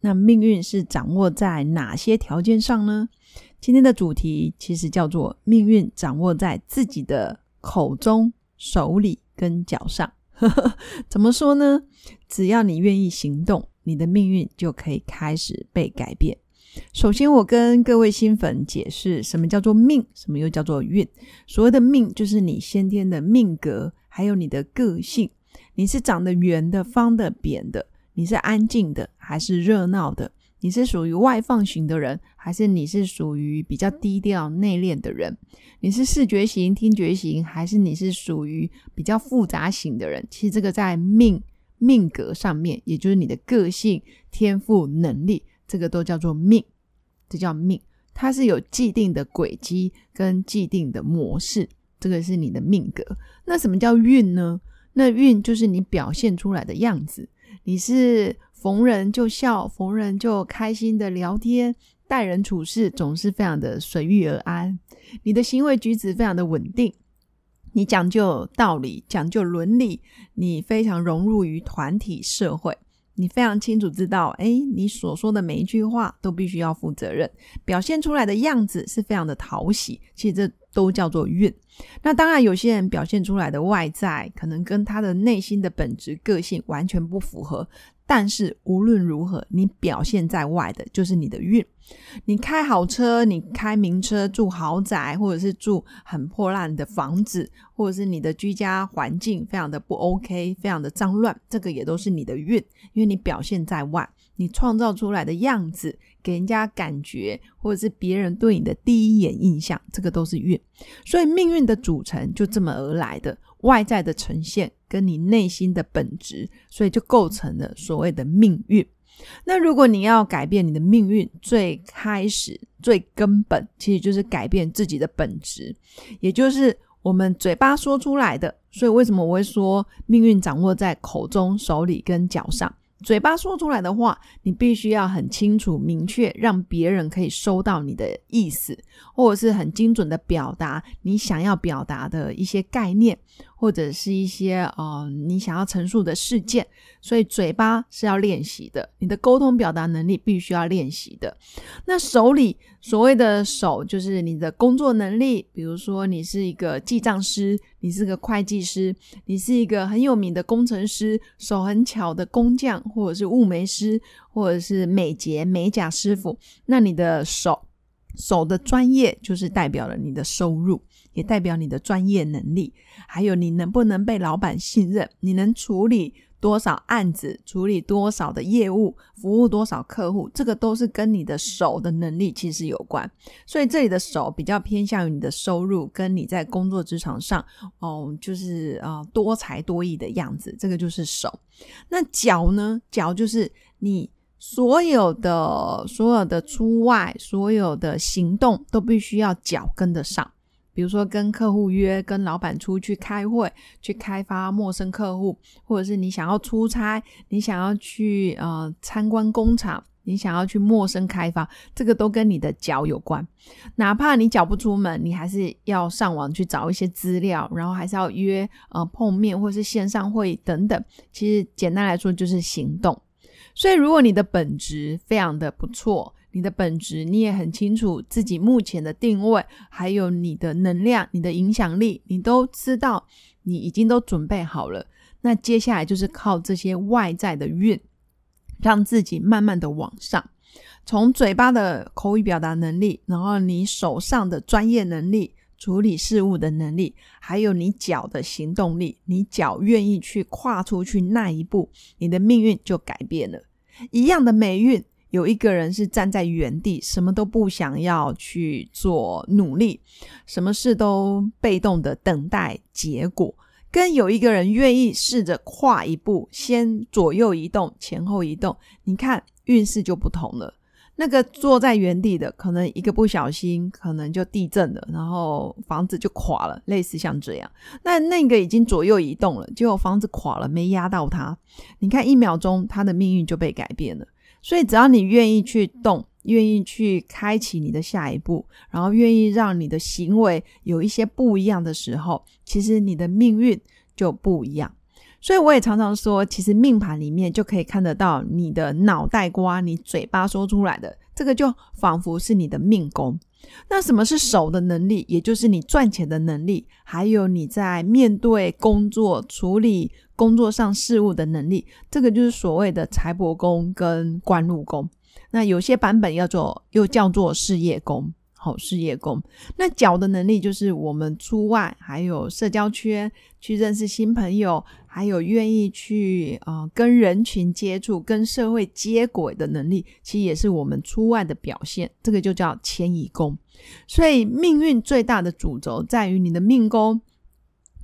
那命运是掌握在哪些条件上呢？今天的主题其实叫做命运掌握在自己的口中、手里跟脚上。怎么说呢？只要你愿意行动，你的命运就可以开始被改变。首先，我跟各位新粉解释什么叫做命，什么又叫做运。所谓的命，就是你先天的命格，还有你的个性。你是长得圆的、方的、扁的？你是安静的还是热闹的？你是属于外放型的人，还是你是属于比较低调内敛的人？你是视觉型、听觉型，还是你是属于比较复杂型的人？其实这个在命命格上面，也就是你的个性、天赋、能力。这个都叫做命，这叫命，它是有既定的轨迹跟既定的模式，这个是你的命格。那什么叫运呢？那运就是你表现出来的样子。你是逢人就笑，逢人就开心的聊天，待人处事总是非常的随遇而安。你的行为举止非常的稳定，你讲究道理，讲究伦理，你非常融入于团体社会。你非常清楚知道，哎，你所说的每一句话都必须要负责任，表现出来的样子是非常的讨喜。其实这都叫做运。那当然，有些人表现出来的外在可能跟他的内心的本质个性完全不符合。但是无论如何，你表现在外的就是你的运。你开好车，你开名车，住豪宅，或者是住很破烂的房子，或者是你的居家环境非常的不 OK，非常的脏乱，这个也都是你的运，因为你表现在外，你创造出来的样子，给人家感觉，或者是别人对你的第一眼印象，这个都是运。所以命运的组成就这么而来的。外在的呈现跟你内心的本质，所以就构成了所谓的命运。那如果你要改变你的命运，最开始最根本，其实就是改变自己的本质，也就是我们嘴巴说出来的。所以为什么我会说命运掌握在口中、手里跟脚上？嘴巴说出来的话，你必须要很清楚、明确，让别人可以收到你的意思，或者是很精准的表达你想要表达的一些概念。或者是一些呃你想要陈述的事件，所以嘴巴是要练习的，你的沟通表达能力必须要练习的。那手里所谓的手，就是你的工作能力，比如说你是一个记账师，你是个会计师，你是一个很有名的工程师，手很巧的工匠，或者是物美师，或者是美睫美甲师傅，那你的手手的专业就是代表了你的收入。也代表你的专业能力，还有你能不能被老板信任，你能处理多少案子，处理多少的业务，服务多少客户，这个都是跟你的手的能力其实有关。所以这里的手比较偏向于你的收入，跟你在工作职场上哦，就是啊多才多艺的样子，这个就是手。那脚呢？脚就是你所有的所有的出外，所有的行动都必须要脚跟得上。比如说跟客户约，跟老板出去开会，去开发陌生客户，或者是你想要出差，你想要去呃参观工厂，你想要去陌生开发，这个都跟你的脚有关。哪怕你脚不出门，你还是要上网去找一些资料，然后还是要约呃碰面或是线上会等等。其实简单来说就是行动。所以如果你的本质非常的不错。你的本质，你也很清楚自己目前的定位，还有你的能量、你的影响力，你都知道，你已经都准备好了。那接下来就是靠这些外在的运，让自己慢慢的往上。从嘴巴的口语表达能力，然后你手上的专业能力、处理事物的能力，还有你脚的行动力，你脚愿意去跨出去那一步，你的命运就改变了。一样的霉运。有一个人是站在原地，什么都不想要去做努力，什么事都被动的等待结果；跟有一个人愿意试着跨一步，先左右移动，前后移动，你看运势就不同了。那个坐在原地的，可能一个不小心，可能就地震了，然后房子就垮了，类似像这样。那那个已经左右移动了，结果房子垮了，没压到他。你看一秒钟，他的命运就被改变了。所以只要你愿意去动，愿意去开启你的下一步，然后愿意让你的行为有一些不一样的时候，其实你的命运就不一样。所以我也常常说，其实命盘里面就可以看得到你的脑袋瓜，你嘴巴说出来的这个，就仿佛是你的命宫。那什么是手的能力？也就是你赚钱的能力，还有你在面对工作、处理工作上事务的能力，这个就是所谓的财帛宫跟官禄宫。那有些版本要做，又叫做事业宫。好事业宫，那脚的能力就是我们出外，还有社交圈去认识新朋友，还有愿意去啊跟人群接触、跟社会接轨的能力，其实也是我们出外的表现。这个就叫迁移宫。所以命运最大的主轴在于你的命宫、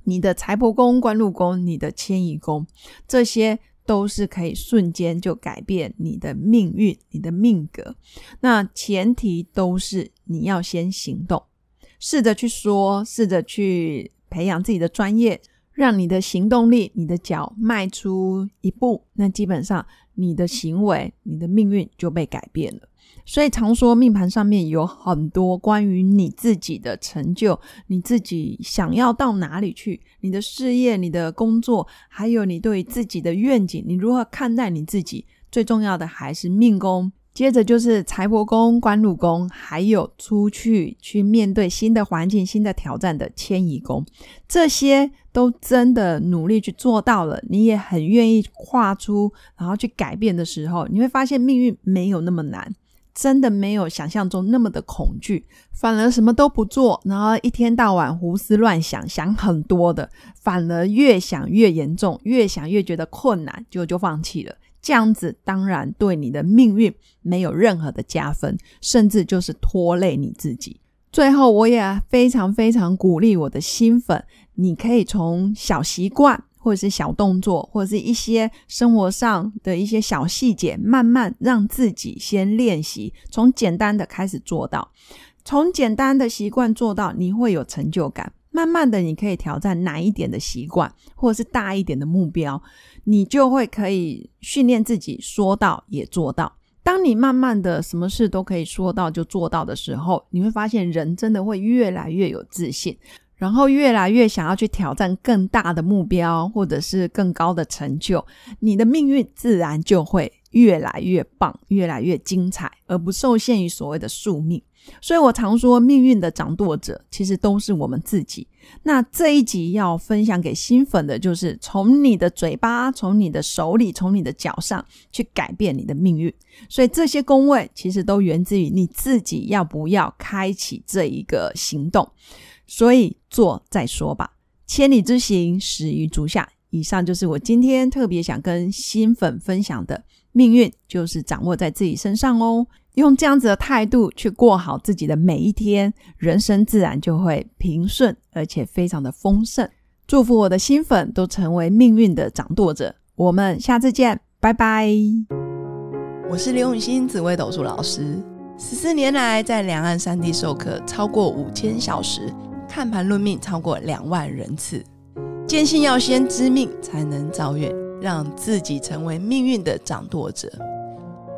你的财帛宫、官禄宫、你的迁移宫这些。都是可以瞬间就改变你的命运、你的命格。那前提都是你要先行动，试着去说，试着去培养自己的专业，让你的行动力、你的脚迈出一步，那基本上你的行为、你的命运就被改变了。所以常说命盘上面有很多关于你自己的成就，你自己想要到哪里去，你的事业、你的工作，还有你对自己的愿景，你如何看待你自己？最重要的还是命宫，接着就是财帛宫、官禄宫，还有出去去面对新的环境、新的挑战的迁移宫，这些都真的努力去做到了，你也很愿意跨出，然后去改变的时候，你会发现命运没有那么难。真的没有想象中那么的恐惧，反而什么都不做，然后一天到晚胡思乱想，想很多的，反而越想越严重，越想越觉得困难，就就放弃了。这样子当然对你的命运没有任何的加分，甚至就是拖累你自己。最后，我也非常非常鼓励我的新粉，你可以从小习惯。或者是小动作，或者是一些生活上的一些小细节，慢慢让自己先练习，从简单的开始做到，从简单的习惯做到，你会有成就感。慢慢的，你可以挑战难一点的习惯，或者是大一点的目标，你就会可以训练自己说到也做到。当你慢慢的什么事都可以说到就做到的时候，你会发现人真的会越来越有自信。然后越来越想要去挑战更大的目标，或者是更高的成就，你的命运自然就会越来越棒，越来越精彩，而不受限于所谓的宿命。所以我常说，命运的掌舵者其实都是我们自己。那这一集要分享给新粉的，就是从你的嘴巴、从你的手里、从你的脚上去改变你的命运。所以这些宫位其实都源自于你自己要不要开启这一个行动。所以做再说吧，千里之行，始于足下。以上就是我今天特别想跟新粉分享的，命运就是掌握在自己身上哦。用这样子的态度去过好自己的每一天，人生自然就会平顺，而且非常的丰盛。祝福我的新粉都成为命运的掌舵者。我们下次见，拜拜。我是刘永新紫微斗数老师，十四年来在两岸三地授课超过五千小时。看盘论命超过两万人次，坚信要先知命才能造运，让自己成为命运的掌舵者。